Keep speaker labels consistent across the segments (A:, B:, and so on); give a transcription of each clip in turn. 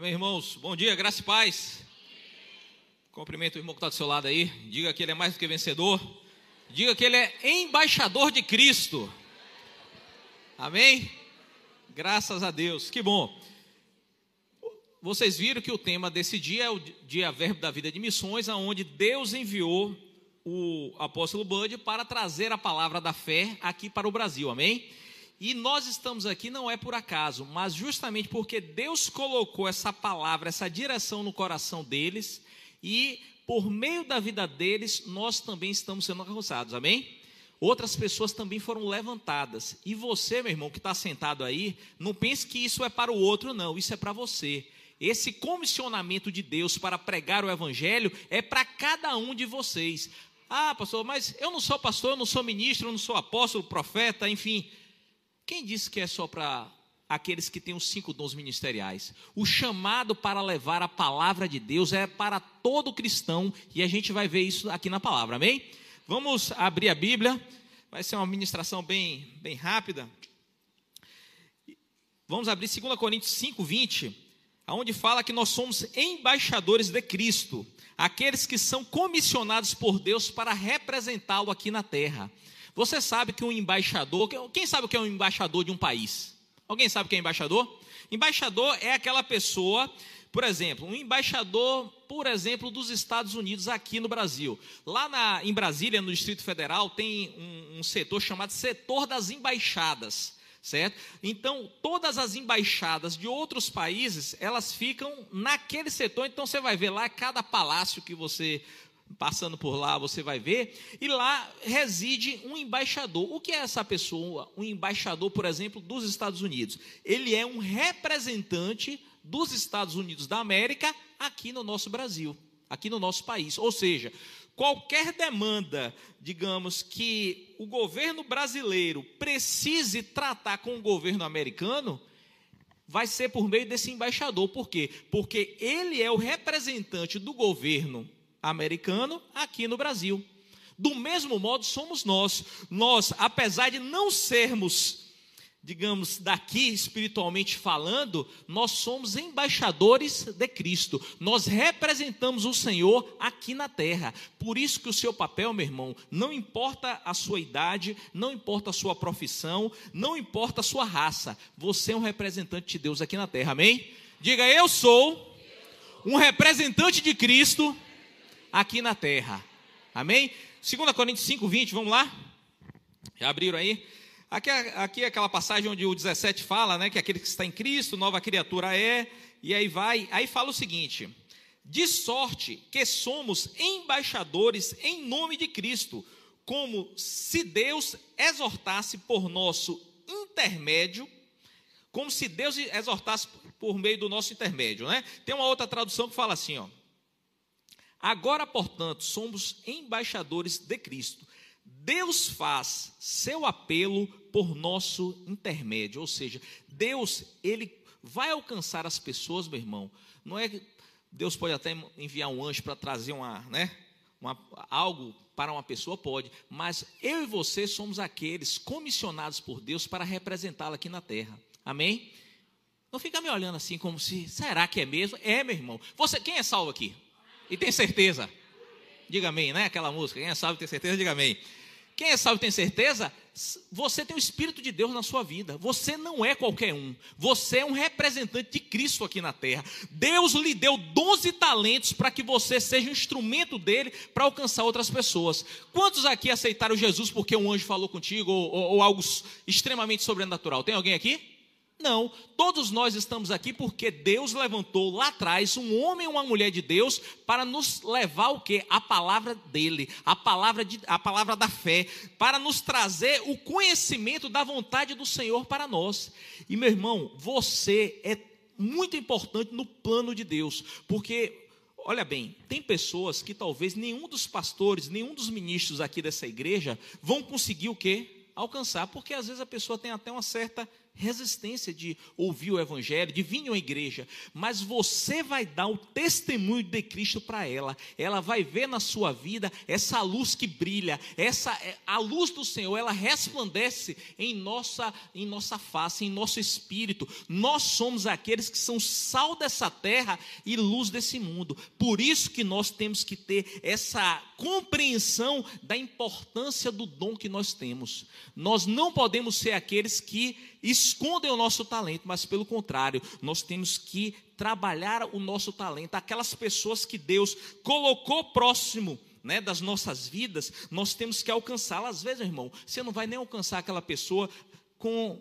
A: Amém, irmãos? Bom dia, graça e paz. Cumprimento o irmão que está do seu lado aí. Diga que ele é mais do que vencedor. Diga que ele é embaixador de Cristo. Amém? Graças a Deus. Que bom. Vocês viram que o tema desse dia é o dia Verbo da Vida de Missões, aonde Deus enviou o apóstolo Bud para trazer a palavra da fé aqui para o Brasil. Amém? E nós estamos aqui não é por acaso, mas justamente porque Deus colocou essa palavra, essa direção no coração deles e por meio da vida deles nós também estamos sendo alcançados. Amém? Outras pessoas também foram levantadas. E você, meu irmão, que está sentado aí, não pense que isso é para o outro, não. Isso é para você. Esse comissionamento de Deus para pregar o Evangelho é para cada um de vocês. Ah, pastor, mas eu não sou pastor, eu não sou ministro, eu não sou apóstolo, profeta, enfim. Quem disse que é só para aqueles que têm os cinco dons ministeriais? O chamado para levar a palavra de Deus é para todo cristão e a gente vai ver isso aqui na palavra, amém? Vamos abrir a Bíblia, vai ser uma ministração bem, bem rápida. Vamos abrir 2 Coríntios 5, 20, onde fala que nós somos embaixadores de Cristo, aqueles que são comissionados por Deus para representá-lo aqui na terra. Você sabe que um embaixador, quem sabe o que é um embaixador de um país? Alguém sabe o que é embaixador? Embaixador é aquela pessoa, por exemplo, um embaixador, por exemplo, dos Estados Unidos aqui no Brasil. Lá na, em Brasília, no Distrito Federal, tem um, um setor chamado setor das embaixadas certo? Então, todas as embaixadas de outros países, elas ficam naquele setor, então você vai ver lá cada palácio que você passando por lá, você vai ver, e lá reside um embaixador. O que é essa pessoa? Um embaixador, por exemplo, dos Estados Unidos. Ele é um representante dos Estados Unidos da América aqui no nosso Brasil, aqui no nosso país. Ou seja, qualquer demanda, digamos, que o governo brasileiro precise tratar com o governo americano, vai ser por meio desse embaixador. Por quê? Porque ele é o representante do governo americano aqui no Brasil. Do mesmo modo somos nós. Nós, apesar de não sermos, digamos, daqui espiritualmente falando, nós somos embaixadores de Cristo. Nós representamos o Senhor aqui na terra. Por isso que o seu papel, meu irmão, não importa a sua idade, não importa a sua profissão, não importa a sua raça. Você é um representante de Deus aqui na terra. Amém? Diga, eu sou um representante de Cristo aqui na terra. Amém? 2 Coríntios 5, 20, vamos lá? Já abriram aí? Aqui, aqui é aquela passagem onde o 17 fala, né, que aquele que está em Cristo, nova criatura é, e aí vai, aí fala o seguinte: de sorte que somos embaixadores em nome de Cristo, como se Deus exortasse por nosso intermédio, como se Deus exortasse por meio do nosso intermédio, né? Tem uma outra tradução que fala assim, ó. Agora, portanto, somos embaixadores de Cristo. Deus faz seu apelo por nosso intermédio, ou seja, Deus, ele vai alcançar as pessoas, meu irmão. Não é que Deus pode até enviar um anjo para trazer uma, né, uma, algo para uma pessoa, pode, mas eu e você somos aqueles comissionados por Deus para representá-la aqui na terra. Amém? Não fica me olhando assim como se, será que é mesmo? É, meu irmão. Você, quem é salvo aqui? E tem certeza? Diga amém, né? Aquela música. Quem é salvo tem certeza, diga amém. Quem é salvo tem certeza? Você tem o Espírito de Deus na sua vida. Você não é qualquer um. Você é um representante de Cristo aqui na terra. Deus lhe deu 12 talentos para que você seja um instrumento dele para alcançar outras pessoas. Quantos aqui aceitaram Jesus porque um anjo falou contigo ou, ou, ou algo extremamente sobrenatural? Tem alguém aqui? Não, todos nós estamos aqui porque Deus levantou lá atrás um homem e uma mulher de Deus para nos levar o que? A palavra dele, a palavra, de, a palavra da fé, para nos trazer o conhecimento da vontade do Senhor para nós. E meu irmão, você é muito importante no plano de Deus, porque Olha bem, tem pessoas que talvez nenhum dos pastores, nenhum dos ministros aqui dessa igreja vão conseguir o quê? Alcançar, porque às vezes a pessoa tem até uma certa resistência de ouvir o evangelho, de vir uma igreja, mas você vai dar o testemunho de Cristo para ela. Ela vai ver na sua vida essa luz que brilha, essa a luz do Senhor, ela resplandece em nossa em nossa face, em nosso espírito. Nós somos aqueles que são sal dessa terra e luz desse mundo. Por isso que nós temos que ter essa compreensão da importância do dom que nós temos. Nós não podemos ser aqueles que escondem o nosso talento, mas pelo contrário, nós temos que trabalhar o nosso talento. Aquelas pessoas que Deus colocou próximo né, das nossas vidas, nós temos que alcançá-las. Às vezes, irmão, você não vai nem alcançar aquela pessoa com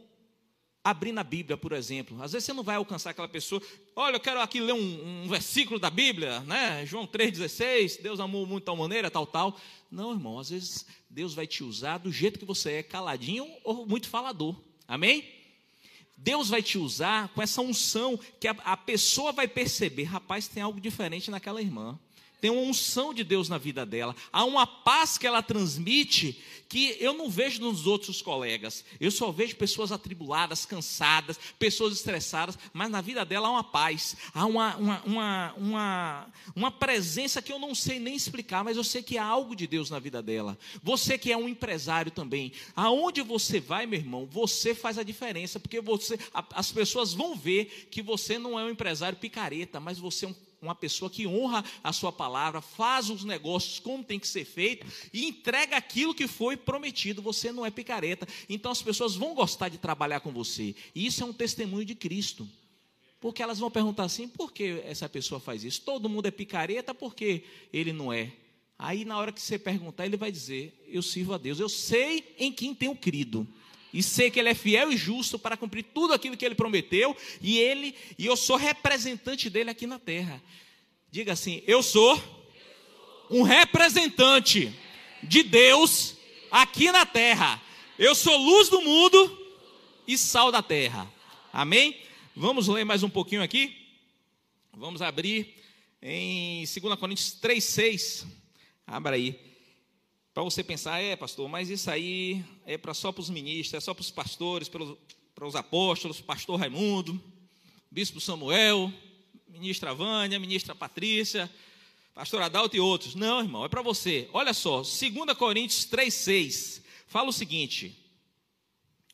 A: abrindo a Bíblia, por exemplo. Às vezes você não vai alcançar aquela pessoa. Olha, eu quero aqui ler um, um versículo da Bíblia, né? João 3,16, Deus amou muito de tal maneira, tal, tal. Não, irmão, às vezes Deus vai te usar do jeito que você é, caladinho ou muito falador. Amém? Deus vai te usar com essa unção que a, a pessoa vai perceber, rapaz, tem algo diferente naquela irmã tem uma unção de Deus na vida dela, há uma paz que ela transmite que eu não vejo nos outros colegas. Eu só vejo pessoas atribuladas, cansadas, pessoas estressadas, mas na vida dela há uma paz, há uma, uma, uma, uma, uma presença que eu não sei nem explicar, mas eu sei que há algo de Deus na vida dela. Você que é um empresário também, aonde você vai, meu irmão, você faz a diferença, porque você, as pessoas vão ver que você não é um empresário picareta, mas você é um uma pessoa que honra a sua palavra, faz os negócios como tem que ser feito e entrega aquilo que foi prometido. Você não é picareta. Então as pessoas vão gostar de trabalhar com você. E isso é um testemunho de Cristo. Porque elas vão perguntar assim: por que essa pessoa faz isso? Todo mundo é picareta, por que ele não é? Aí, na hora que você perguntar, ele vai dizer: Eu sirvo a Deus, eu sei em quem tenho crido e sei que ele é fiel e justo para cumprir tudo aquilo que ele prometeu, e ele e eu sou representante dele aqui na terra. Diga assim: eu sou um representante de Deus aqui na terra. Eu sou luz do mundo e sal da terra. Amém? Vamos ler mais um pouquinho aqui. Vamos abrir em 2 Coríntios 3:6. Abra aí. Para você pensar, é, pastor, mas isso aí é para só para os ministros, é só para os pastores, para os, apóstolos, pastor Raimundo, bispo Samuel, ministra Vânia, ministra Patrícia, pastor Adalto e outros. Não, irmão, é para você. Olha só, 2 Coríntios 3,6 fala o seguinte: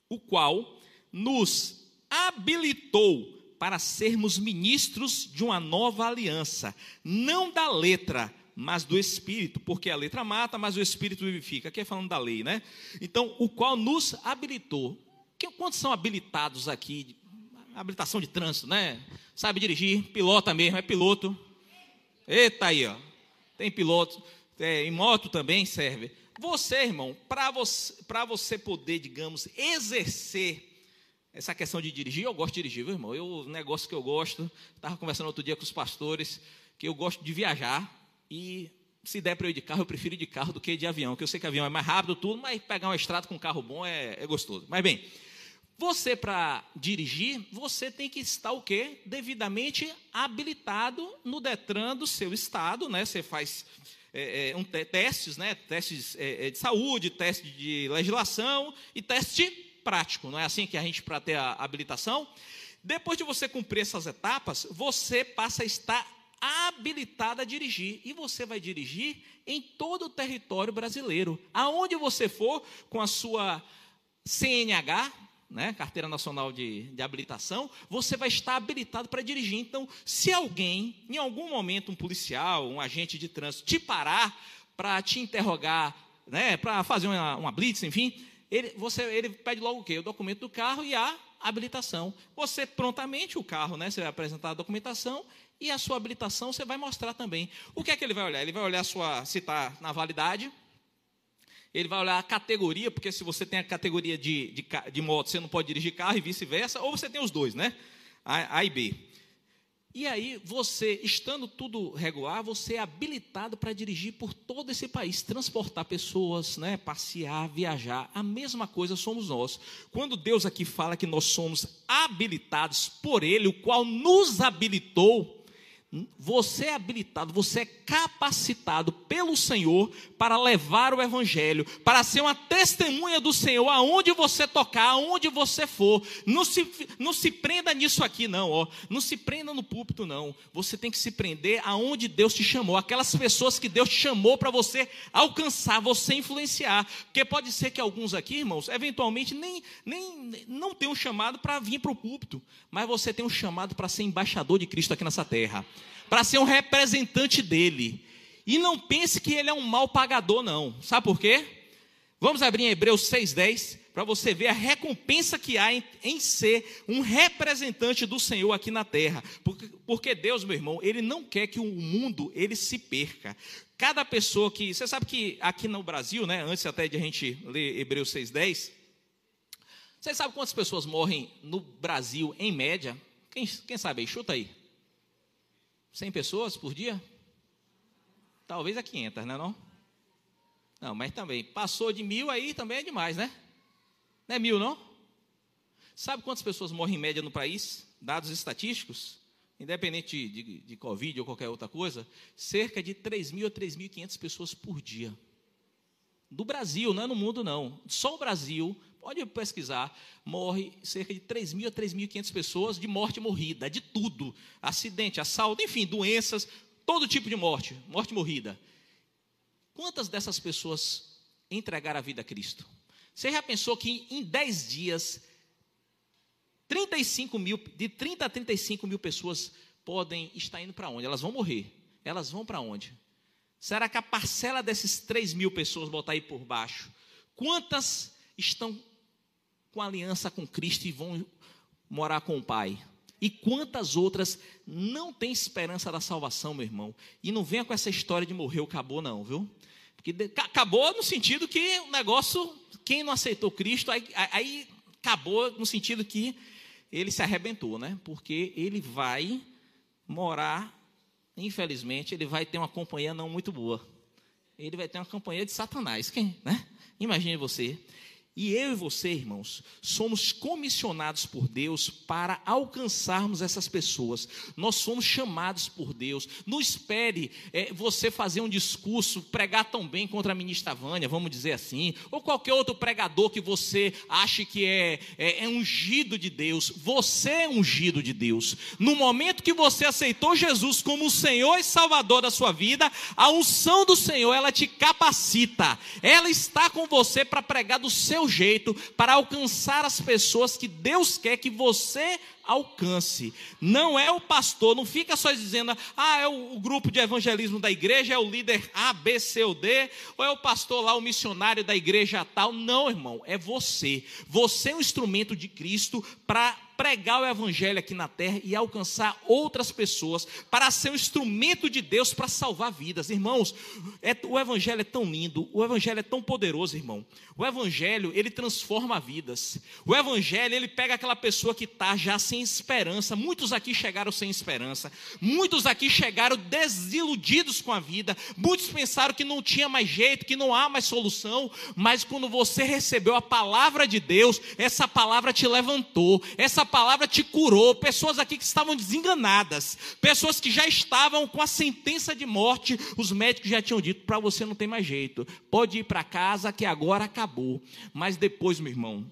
A: o qual nos habilitou para sermos ministros de uma nova aliança, não da letra, mas do Espírito, porque a letra mata, mas o Espírito vivifica. Aqui é falando da lei, né? Então, o qual nos habilitou. Quantos são habilitados aqui? Habilitação de trânsito, né? Sabe dirigir, pilota mesmo, é piloto. Eita aí, ó. Tem piloto. É, em moto também serve. Você, irmão, para você, você poder, digamos, exercer essa questão de dirigir, eu gosto de dirigir, viu, irmão? Eu, o negócio que eu gosto, estava conversando outro dia com os pastores, que eu gosto de viajar. E se der para eu ir de carro, eu prefiro ir de carro do que de avião, porque eu sei que avião é mais rápido, tudo, mas pegar uma estrada com um carro bom é, é gostoso. Mas bem, você para dirigir, você tem que estar o quê? Devidamente habilitado no Detran do seu estado, né? Você faz é, é, um, testes, né? Testes é, é, de saúde, teste de legislação e teste prático. Não é assim que a gente para ter a habilitação? Depois de você cumprir essas etapas, você passa a estar habilitada a dirigir. E você vai dirigir em todo o território brasileiro. Aonde você for com a sua CNH, né, Carteira Nacional de, de Habilitação, você vai estar habilitado para dirigir. Então, se alguém, em algum momento, um policial, um agente de trânsito, te parar para te interrogar, né, para fazer uma, uma blitz, enfim, ele, você, ele pede logo o quê? O documento do carro e a habilitação. Você prontamente, o carro, né, você vai apresentar a documentação e a sua habilitação você vai mostrar também. O que é que ele vai olhar? Ele vai olhar sua, se está na validade, ele vai olhar a categoria, porque se você tem a categoria de, de, de moto, você não pode dirigir carro e vice-versa, ou você tem os dois, né? A, a e B. E aí, você, estando tudo regular, você é habilitado para dirigir por todo esse país, transportar pessoas, né, passear, viajar. A mesma coisa somos nós. Quando Deus aqui fala que nós somos habilitados por Ele, o qual nos habilitou, você é habilitado, você é capacitado pelo Senhor para levar o Evangelho, para ser uma testemunha do Senhor aonde você tocar, aonde você for. Não se, não se prenda nisso aqui, não, ó. Não se prenda no púlpito, não. Você tem que se prender aonde Deus te chamou, aquelas pessoas que Deus te chamou para você alcançar, você influenciar. Porque pode ser que alguns aqui, irmãos, eventualmente nem, nem não tenham chamado para vir para o púlpito, mas você tem um chamado para ser embaixador de Cristo aqui nessa terra para ser um representante dele. E não pense que ele é um mal pagador, não. Sabe por quê? Vamos abrir em Hebreus 6,10 para você ver a recompensa que há em, em, ser um representante do Senhor aqui na terra. Porque, porque Deus, meu irmão, Ele não quer que o mundo ele se perca. Cada pessoa que. Você sabe que aqui no Brasil, né, antes até de a gente ler Hebreus 6,10, você sabe quantas pessoas morrem no Brasil em média? Quem, quem sabe aí? Chuta aí. 100 pessoas por dia? Talvez a 500, né não? Não, mas também, passou de mil aí também é demais, né? Não é mil, não? Sabe quantas pessoas morrem em média no país? Dados estatísticos? Independente de, de, de Covid ou qualquer outra coisa, cerca de 3 mil a 3.500 pessoas por dia. Do Brasil, não é no mundo, não. Só o Brasil Pode pesquisar, morre cerca de 3.000 a 3.500 pessoas de morte morrida, de tudo. Acidente, assalto, enfim, doenças, todo tipo de morte, morte morrida. Quantas dessas pessoas entregaram a vida a Cristo? Você já pensou que em 10 dias, 35 mil, de 30 a 35 mil pessoas podem estar indo para onde? Elas vão morrer. Elas vão para onde? Será que a parcela desses 3 mil pessoas botar aí por baixo? Quantas estão com aliança com Cristo e vão morar com o Pai. E quantas outras não têm esperança da salvação, meu irmão? E não venha com essa história de morreu, acabou, não, viu? Porque acabou no sentido que o negócio, quem não aceitou Cristo, aí, aí acabou no sentido que ele se arrebentou, né? Porque ele vai morar, infelizmente, ele vai ter uma companhia não muito boa. Ele vai ter uma companhia de Satanás, quem, né? Imagine você. E eu e você, irmãos, somos comissionados por Deus para alcançarmos essas pessoas. Nós somos chamados por Deus. Não espere é, você fazer um discurso, pregar tão bem contra a ministra Vânia, vamos dizer assim, ou qualquer outro pregador que você ache que é, é, é ungido de Deus. Você é ungido de Deus. No momento que você aceitou Jesus como o Senhor e Salvador da sua vida, a unção do Senhor, ela te capacita. Ela está com você para pregar do seu jeito para alcançar as pessoas que Deus quer que você alcance. Não é o pastor, não fica só dizendo, ah, é o, o, grupo de evangelismo da igreja, é o líder A, B, C ou D, ou é o pastor lá, o missionário da igreja tal. Não, irmão, é você. Você é um instrumento de Cristo para pregar o evangelho aqui na terra e alcançar outras pessoas, para ser um instrumento de Deus para salvar vidas. Irmãos, é, o evangelho é tão lindo, o evangelho é tão poderoso, irmão. O evangelho, ele transforma vidas. O evangelho, ele pega aquela pessoa que está já sem esperança. Muitos aqui chegaram sem esperança. Muitos aqui chegaram desiludidos com a vida. Muitos pensaram que não tinha mais jeito, que não há mais solução. Mas quando você recebeu a palavra de Deus, essa palavra te levantou, essa palavra te curou. Pessoas aqui que estavam desenganadas, pessoas que já estavam com a sentença de morte, os médicos já tinham dito: para você não tem mais jeito, pode ir para casa que agora acabou. Mas depois, meu irmão,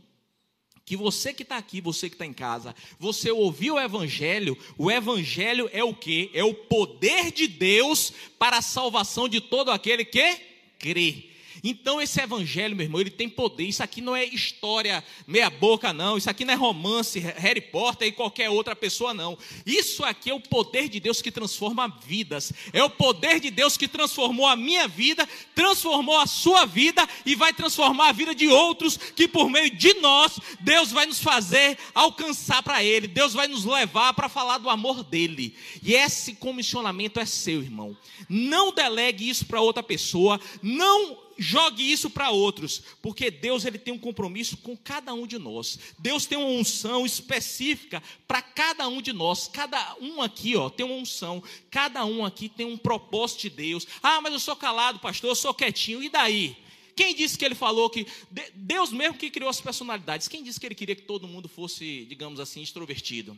A: que você que está aqui, você que está em casa, você ouviu o Evangelho, o Evangelho é o que? É o poder de Deus para a salvação de todo aquele que crê. Então esse evangelho, meu irmão, ele tem poder. Isso aqui não é história meia boca não. Isso aqui não é romance, Harry Potter e qualquer outra pessoa não. Isso aqui é o poder de Deus que transforma vidas. É o poder de Deus que transformou a minha vida, transformou a sua vida e vai transformar a vida de outros que por meio de nós Deus vai nos fazer alcançar para ele. Deus vai nos levar para falar do amor dele. E esse comissionamento é seu, irmão. Não delegue isso para outra pessoa, não jogue isso para outros, porque Deus ele tem um compromisso com cada um de nós. Deus tem uma unção específica para cada um de nós. Cada um aqui, ó, tem uma unção. Cada um aqui tem um propósito de Deus. Ah, mas eu sou calado, pastor, eu sou quietinho. E daí? Quem disse que ele falou que Deus mesmo que criou as personalidades? Quem disse que ele queria que todo mundo fosse, digamos assim, extrovertido?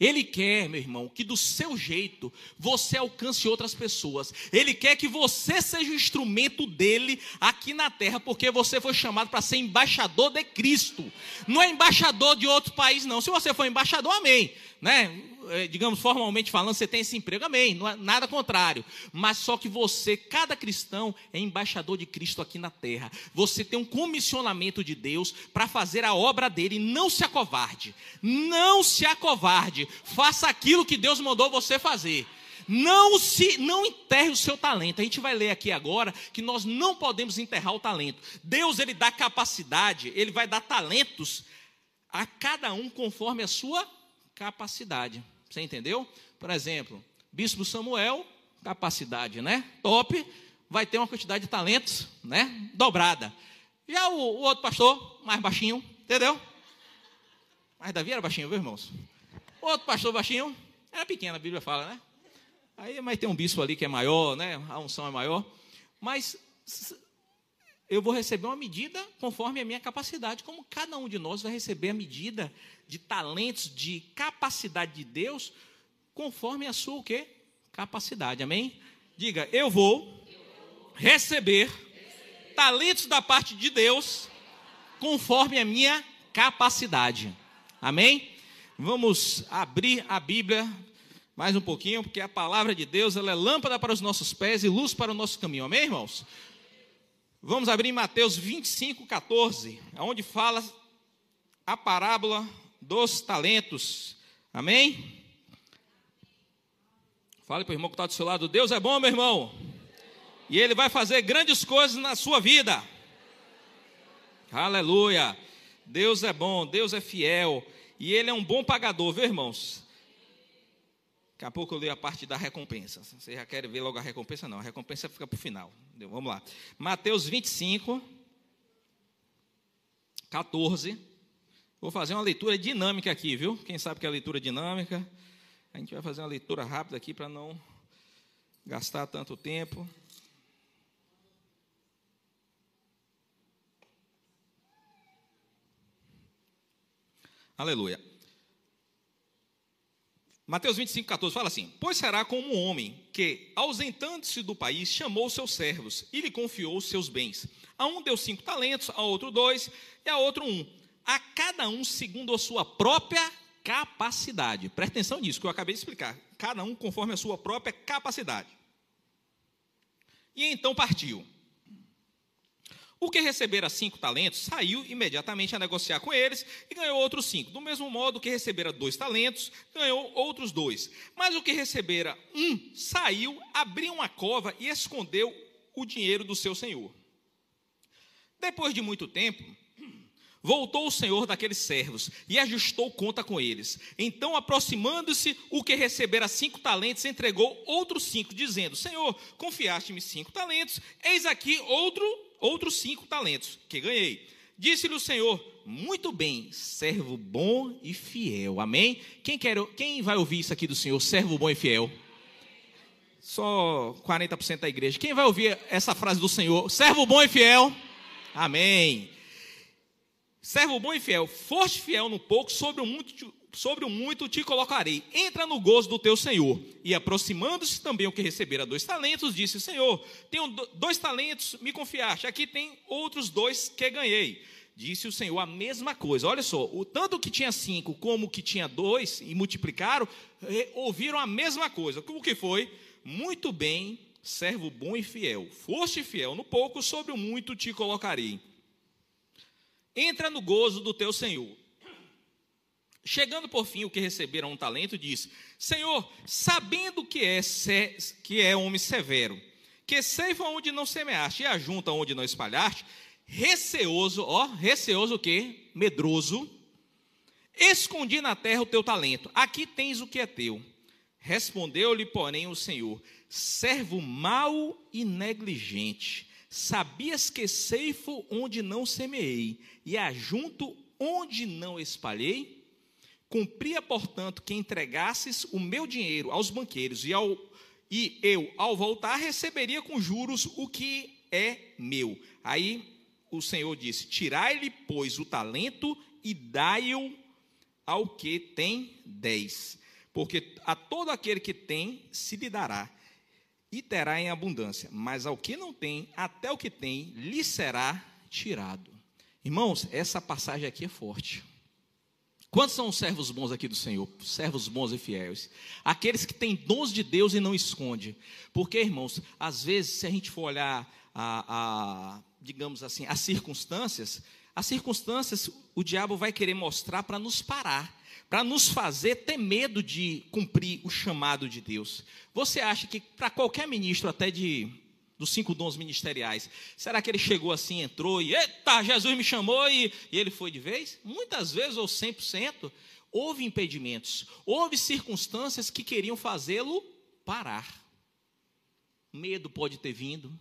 A: Ele quer, meu irmão, que do seu jeito você alcance outras pessoas. Ele quer que você seja o instrumento dele aqui na terra, porque você foi chamado para ser embaixador de Cristo. Não é embaixador de outro país, não. Se você for embaixador, amém. Né? É, digamos, formalmente falando, você tem esse emprego, amém, não é nada contrário. Mas só que você, cada cristão, é embaixador de Cristo aqui na terra. Você tem um comissionamento de Deus para fazer a obra dele. Não se acovarde, não se acovarde. Faça aquilo que Deus mandou você fazer. Não se não enterre o seu talento. A gente vai ler aqui agora que nós não podemos enterrar o talento. Deus ele dá capacidade, ele vai dar talentos a cada um conforme a sua capacidade. Você entendeu? Por exemplo, Bispo Samuel, capacidade, né? Top, vai ter uma quantidade de talentos, né? Dobrada. Já o, o outro pastor, mais baixinho, entendeu? Mas Davi era baixinho, viu, irmãos? O outro pastor baixinho, era pequeno, a Bíblia fala, né? Aí vai ter um bispo ali que é maior, né? A unção é maior. Mas eu vou receber uma medida conforme a minha capacidade, como cada um de nós vai receber a medida de talentos, de capacidade de Deus, conforme a sua o quê? Capacidade. Amém? Diga, eu vou receber talentos da parte de Deus conforme a minha capacidade. Amém? Vamos abrir a Bíblia mais um pouquinho, porque a palavra de Deus ela é lâmpada para os nossos pés e luz para o nosso caminho. Amém, irmãos? Vamos abrir em Mateus 25, 14, onde fala a parábola dos talentos. Amém? Fale para o irmão que está do seu lado: Deus é bom, meu irmão. E Ele vai fazer grandes coisas na sua vida. Aleluia. Deus é bom, Deus é fiel. E Ele é um bom pagador, viu, irmãos? Daqui a pouco eu leio a parte da recompensa. Você já quer ver logo a recompensa? Não, a recompensa fica para o final. Vamos lá. Mateus 25, 14. Vou fazer uma leitura dinâmica aqui, viu? Quem sabe que é a leitura dinâmica? A gente vai fazer uma leitura rápida aqui para não gastar tanto tempo. Aleluia. Mateus 25, 14 fala assim: Pois será como um homem que, ausentando-se do país, chamou seus servos e lhe confiou os seus bens. A um deu cinco talentos, a outro dois e a outro um a cada um segundo a sua própria capacidade. Presta atenção nisso que eu acabei de explicar. Cada um conforme a sua própria capacidade. E então partiu. O que recebera cinco talentos saiu imediatamente a negociar com eles e ganhou outros cinco. Do mesmo modo que recebera dois talentos, ganhou outros dois. Mas o que recebera um saiu, abriu uma cova e escondeu o dinheiro do seu senhor. Depois de muito tempo, Voltou o senhor daqueles servos e ajustou conta com eles. Então, aproximando-se, o que recebera cinco talentos, entregou outros cinco, dizendo: Senhor, confiaste-me cinco talentos, eis aqui outro, outros cinco talentos que ganhei. Disse-lhe o Senhor: Muito bem, servo bom e fiel. Amém? Quem, quer, quem vai ouvir isso aqui do Senhor, servo bom e fiel? Só 40% da igreja. Quem vai ouvir essa frase do Senhor, servo bom e fiel? Amém. Servo bom e fiel, foste fiel no pouco, sobre o muito, sobre o muito te colocarei. Entra no gozo do teu Senhor. E aproximando-se também o que recebera dois talentos, disse: Senhor, tenho dois talentos, me confiaste. Aqui tem outros dois que ganhei. Disse o Senhor a mesma coisa. Olha só, o tanto que tinha cinco como que tinha dois e multiplicaram, ouviram a mesma coisa. O que foi? Muito bem, servo bom e fiel. Foste fiel no pouco, sobre o muito te colocarei entra no gozo do teu Senhor. Chegando por fim o que receberam um talento, disse: Senhor, sabendo que é, que é homem severo, que ceifa onde não semeaste e ajunta onde não espalhaste, receoso, ó, receoso o quê? Medroso, escondi na terra o teu talento, aqui tens o que é teu. Respondeu-lhe, porém, o Senhor: servo mau e negligente Sabias que ceifo onde não semeei, e ajunto onde não espalhei? Cumpria, portanto, que entregasses o meu dinheiro aos banqueiros, e, ao, e eu, ao voltar, receberia com juros o que é meu. Aí o Senhor disse: Tirai-lhe, pois, o talento e dai-o ao que tem dez. Porque a todo aquele que tem, se lhe dará, e terá em abundância, mas ao que não tem, até o que tem, lhe será tirado. Irmãos, essa passagem aqui é forte. Quantos são os servos bons aqui do Senhor? Servos bons e fiéis. Aqueles que têm dons de Deus e não esconde. Porque, irmãos, às vezes, se a gente for olhar a, a digamos assim, as circunstâncias, as circunstâncias o diabo vai querer mostrar para nos parar, para nos fazer ter medo de cumprir o chamado de Deus. Você acha que para qualquer ministro, até de dos cinco dons ministeriais, será que ele chegou assim, entrou e, eita, Jesus me chamou e, e ele foi de vez? Muitas vezes, ou 100%, houve impedimentos, houve circunstâncias que queriam fazê-lo parar. Medo pode ter vindo,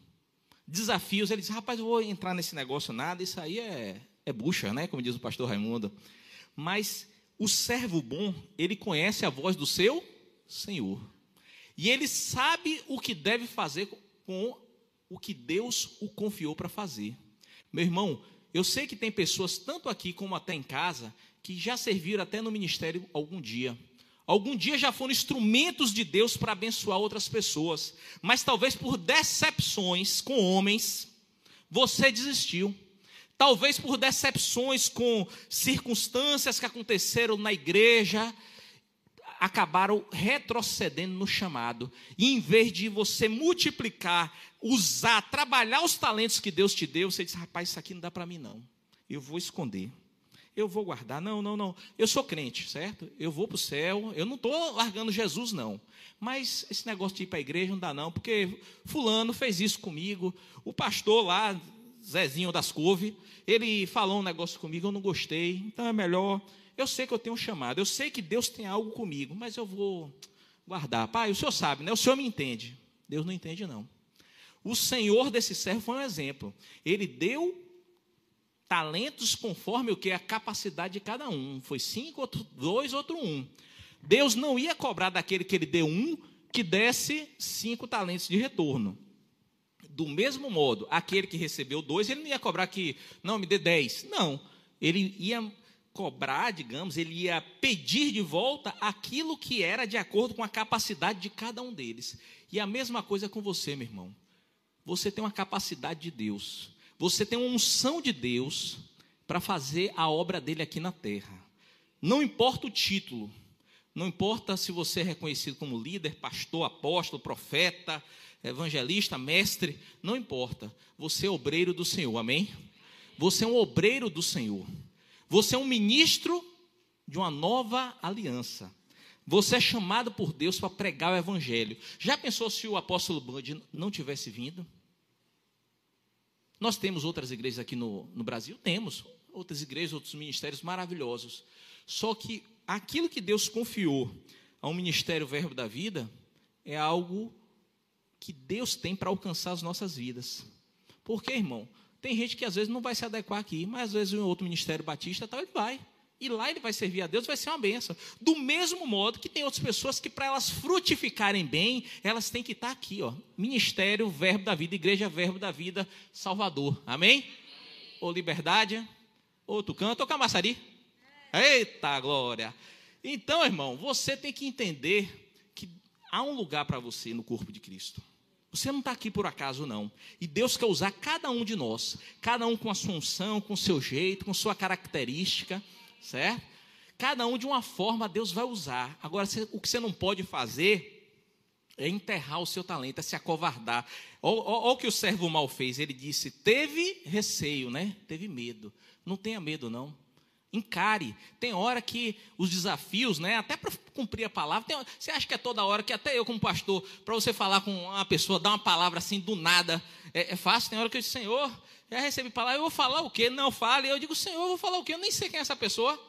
A: desafios, ele diz, rapaz, eu vou entrar nesse negócio nada, isso aí é, é bucha, né? Como diz o pastor Raimundo. Mas o servo bom, ele conhece a voz do seu Senhor. E ele sabe o que deve fazer com o que Deus o confiou para fazer. Meu irmão, eu sei que tem pessoas, tanto aqui como até em casa, que já serviram até no ministério algum dia. Algum dia já foram instrumentos de Deus para abençoar outras pessoas, mas talvez por decepções com homens, você desistiu. Talvez por decepções com circunstâncias que aconteceram na igreja, acabaram retrocedendo no chamado. E em vez de você multiplicar, usar, trabalhar os talentos que Deus te deu, você diz: rapaz, isso aqui não dá para mim, não. Eu vou esconder. Eu vou guardar. Não, não, não. Eu sou crente, certo? Eu vou para o céu. Eu não estou largando Jesus, não. Mas esse negócio de ir para a igreja não dá, não, porque Fulano fez isso comigo. O pastor lá, Zezinho das Couve, ele falou um negócio comigo, eu não gostei. Então é melhor eu sei que eu tenho um chamado, eu sei que Deus tem algo comigo, mas eu vou guardar. Pai, o senhor sabe, né? O senhor me entende. Deus não entende, não. O senhor desse servo foi um exemplo. Ele deu talentos conforme o que? A capacidade de cada um. Foi cinco, outro dois, outro um. Deus não ia cobrar daquele que ele deu um, que desse cinco talentos de retorno. Do mesmo modo, aquele que recebeu dois, ele não ia cobrar que, não, me dê dez. Não. Ele ia cobrar, digamos, ele ia pedir de volta aquilo que era de acordo com a capacidade de cada um deles. E a mesma coisa com você, meu irmão. Você tem uma capacidade de Deus. Você tem uma unção de Deus para fazer a obra dele aqui na terra. Não importa o título, não importa se você é reconhecido como líder, pastor, apóstolo, profeta, evangelista, mestre, não importa. Você é obreiro do Senhor, amém? Você é um obreiro do Senhor. Você é um ministro de uma nova aliança. Você é chamado por Deus para pregar o evangelho. Já pensou se o apóstolo Band não tivesse vindo? Nós temos outras igrejas aqui no, no Brasil? Temos. Outras igrejas, outros ministérios maravilhosos. Só que aquilo que Deus confiou ao ministério Verbo da Vida é algo que Deus tem para alcançar as nossas vidas. Por quê, irmão? Tem gente que às vezes não vai se adequar aqui, mas às vezes em outro ministério batista tal, ele vai. E lá ele vai servir a Deus, vai ser uma benção. Do mesmo modo que tem outras pessoas que, para elas frutificarem bem, elas têm que estar aqui, ó. Ministério, Verbo da Vida, Igreja, Verbo da Vida, Salvador. Amém? Ou Liberdade, ou Tucanto, ou Camaçari. Eita glória! Então, irmão, você tem que entender que há um lugar para você no corpo de Cristo. Você não está aqui por acaso, não. E Deus quer usar cada um de nós, cada um com a sua unção, com seu jeito, com sua característica, certo? Cada um de uma forma Deus vai usar. Agora, o que você não pode fazer é enterrar o seu talento, é se acovardar. Olha o que o servo mal fez. Ele disse: teve receio, né? Teve medo. Não tenha medo, não. Encare. Tem hora que os desafios, né, até para cumprir a palavra, tem, você acha que é toda hora que até eu como pastor, para você falar com uma pessoa, dar uma palavra assim do nada, é, é fácil? Tem hora que eu digo, Senhor, já recebi palavra, eu vou falar o quê? Não fale. Eu digo, Senhor, eu vou falar o quê? Eu nem sei quem é essa pessoa.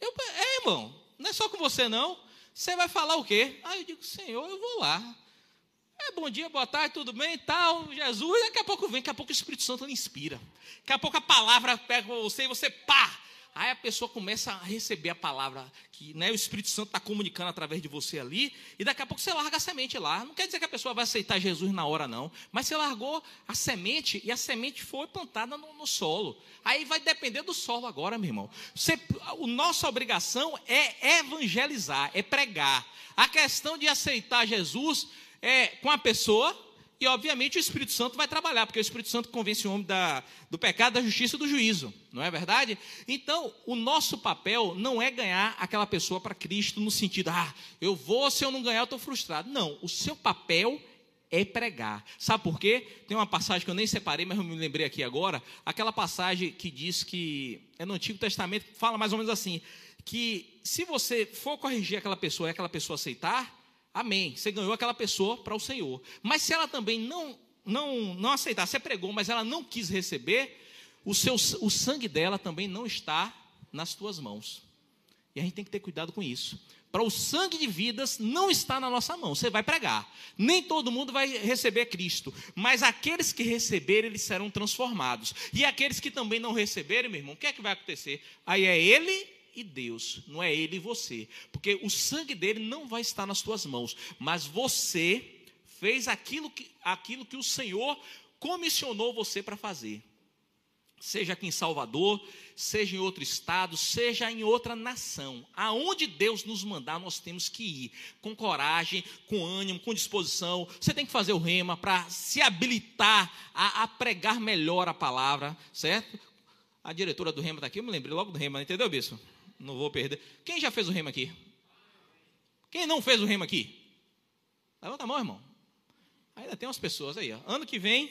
A: Eu, é, irmão, não é só com você não. Você vai falar o quê? Aí eu digo, Senhor, eu vou lá. É bom dia, boa tarde, tudo bem tal, Jesus. Daqui a pouco vem, daqui a pouco o Espírito Santo lhe inspira. Daqui a pouco a palavra pega você e você pá, Aí a pessoa começa a receber a palavra que né, o Espírito Santo está comunicando através de você ali, e daqui a pouco você larga a semente lá. Não quer dizer que a pessoa vai aceitar Jesus na hora, não. Mas você largou a semente e a semente foi plantada no, no solo. Aí vai depender do solo agora, meu irmão. Você, a nossa obrigação é evangelizar, é pregar. A questão de aceitar Jesus é com a pessoa e, obviamente, o Espírito Santo vai trabalhar, porque o Espírito Santo convence o homem da, do pecado, da justiça e do juízo, não é verdade? Então, o nosso papel não é ganhar aquela pessoa para Cristo no sentido, ah, eu vou, se eu não ganhar, eu estou frustrado. Não, o seu papel é pregar. Sabe por quê? Tem uma passagem que eu nem separei, mas eu me lembrei aqui agora. Aquela passagem que diz que é no Antigo Testamento, fala mais ou menos assim: que se você for corrigir aquela pessoa e aquela pessoa aceitar, Amém. Você ganhou aquela pessoa para o Senhor. Mas se ela também não não não aceitar, você pregou, mas ela não quis receber, o seu o sangue dela também não está nas tuas mãos. E a gente tem que ter cuidado com isso. Para o sangue de vidas não está na nossa mão. Você vai pregar. Nem todo mundo vai receber Cristo, mas aqueles que receberem, eles serão transformados. E aqueles que também não receberem, meu irmão, o que é que vai acontecer? Aí é ele e Deus, não é ele e você, porque o sangue dele não vai estar nas tuas mãos, mas você fez aquilo que, aquilo que o Senhor comissionou você para fazer. Seja aqui em Salvador, seja em outro estado, seja em outra nação. Aonde Deus nos mandar, nós temos que ir. Com coragem, com ânimo, com disposição. Você tem que fazer o rema para se habilitar a, a, pregar melhor a palavra, certo? A diretora do rema está aqui, eu me lembrei logo do rema, entendeu, bispo? Não vou perder. Quem já fez o remo aqui? Quem não fez o remo aqui? Levanta a mão, irmão. Ainda tem umas pessoas aí. Ó. Ano que vem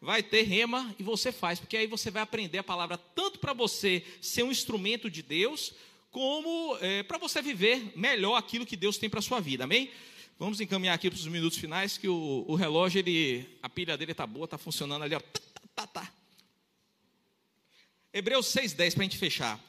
A: vai ter rema e você faz, porque aí você vai aprender a palavra tanto para você ser um instrumento de Deus, como é, para você viver melhor aquilo que Deus tem para a sua vida. Amém? Vamos encaminhar aqui para os minutos finais, que o, o relógio, ele, a pilha dele está boa, está funcionando ali. Ó. Tá, tá, tá. Hebreus 6,10 para a gente fechar.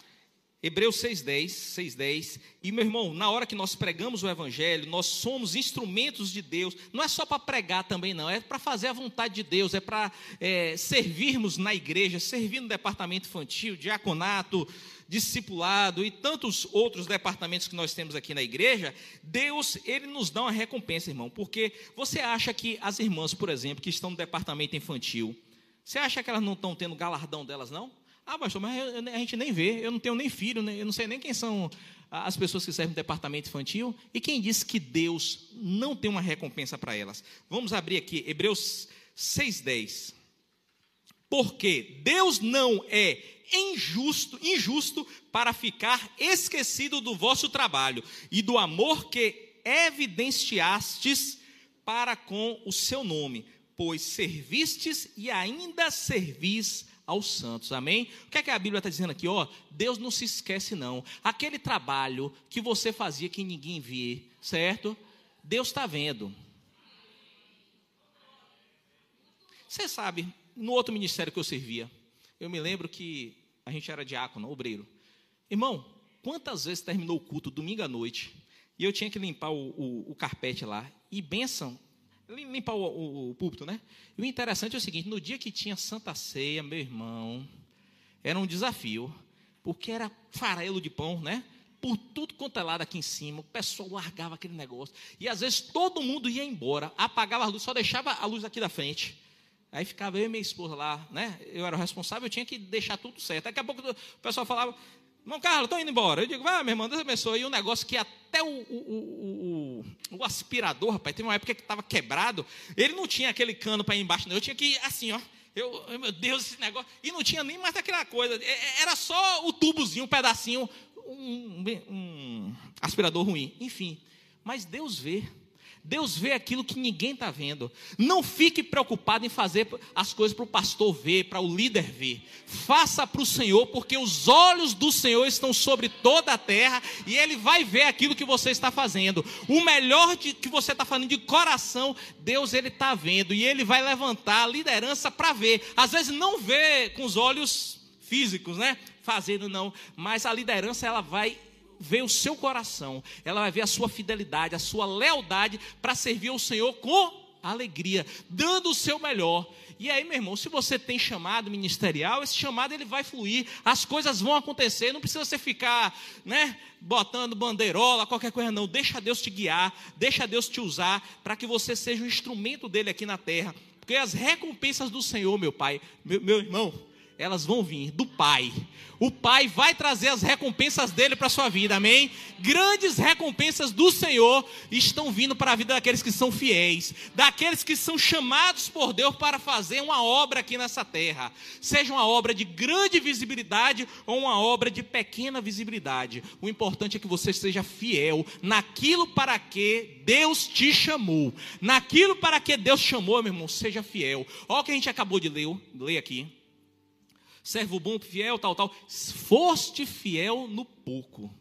A: Hebreus 6,10, 6,10. E meu irmão, na hora que nós pregamos o Evangelho, nós somos instrumentos de Deus. Não é só para pregar também, não. É para fazer a vontade de Deus. É para é, servirmos na igreja, servir no departamento infantil, diaconato, discipulado e tantos outros departamentos que nós temos aqui na igreja. Deus, ele nos dá uma recompensa, irmão. Porque você acha que as irmãs, por exemplo, que estão no departamento infantil, você acha que elas não estão tendo galardão delas, não? Ah, pastor, mas a gente nem vê, eu não tenho nem filho, eu não sei nem quem são as pessoas que servem no departamento infantil. E quem disse que Deus não tem uma recompensa para elas? Vamos abrir aqui, Hebreus 6,10. Porque Deus não é injusto, injusto para ficar esquecido do vosso trabalho e do amor que evidenciastes para com o seu nome, pois servistes e ainda servis aos santos. Amém? O que é que a Bíblia está dizendo aqui? Ó, Deus não se esquece, não. Aquele trabalho que você fazia que ninguém vê, certo? Deus está vendo. Você sabe, no outro ministério que eu servia, eu me lembro que a gente era diácono, obreiro. Irmão, quantas vezes terminou o culto domingo à noite e eu tinha que limpar o, o, o carpete lá e benção limpar o, o, o púlpito, né? E o interessante é o seguinte: no dia que tinha Santa Ceia, meu irmão, era um desafio, porque era farelo de pão, né? Por tudo quanto é lado aqui em cima, o pessoal largava aquele negócio. E às vezes todo mundo ia embora, apagava a luz, só deixava a luz aqui da frente. Aí ficava eu e minha esposa lá, né? Eu era o responsável, eu tinha que deixar tudo certo. Daqui a pouco o pessoal falava, Irmão Carlos, estou indo embora. Eu digo, vai, meu irmão, Deus abençoe. E um negócio que até o, o, o, o aspirador, rapaz, teve uma época que estava quebrado, ele não tinha aquele cano para ir embaixo, não. Eu tinha que ir assim, ó. Eu, meu Deus, esse negócio. E não tinha nem mais aquela coisa. É, é, era só o tubozinho, um pedacinho, um, um aspirador ruim. Enfim. Mas Deus vê. Deus vê aquilo que ninguém está vendo. Não fique preocupado em fazer as coisas para o pastor ver, para o líder ver. Faça para o Senhor, porque os olhos do Senhor estão sobre toda a terra e Ele vai ver aquilo que você está fazendo. O melhor de, que você está fazendo de coração, Deus Ele está vendo e Ele vai levantar a liderança para ver. Às vezes não vê com os olhos físicos, né? Fazendo não, mas a liderança ela vai ver o seu coração, ela vai ver a sua fidelidade, a sua lealdade para servir ao Senhor com alegria, dando o seu melhor. E aí, meu irmão, se você tem chamado ministerial, esse chamado ele vai fluir, as coisas vão acontecer, não precisa você ficar, né, botando bandeirola, qualquer coisa não. Deixa Deus te guiar, deixa Deus te usar para que você seja um instrumento dele aqui na terra. Porque as recompensas do Senhor, meu pai, meu, meu irmão, elas vão vir do Pai. O Pai vai trazer as recompensas dele para a sua vida, amém? Grandes recompensas do Senhor estão vindo para a vida daqueles que são fiéis, daqueles que são chamados por Deus para fazer uma obra aqui nessa terra, seja uma obra de grande visibilidade ou uma obra de pequena visibilidade. O importante é que você seja fiel naquilo para que Deus te chamou, naquilo para que Deus chamou, meu irmão, seja fiel. Olha o que a gente acabou de ler, ler aqui servo bom, fiel, tal, tal. Foste fiel no pouco,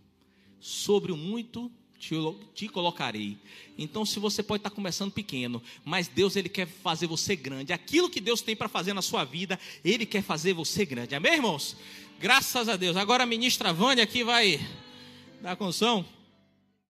A: sobre o muito te, te, colocarei. Então, se você pode estar começando pequeno, mas Deus ele quer fazer você grande. Aquilo que Deus tem para fazer na sua vida, Ele quer fazer você grande. Amém, irmãos? Graças a Deus. Agora a ministra Vânia aqui vai dar condição.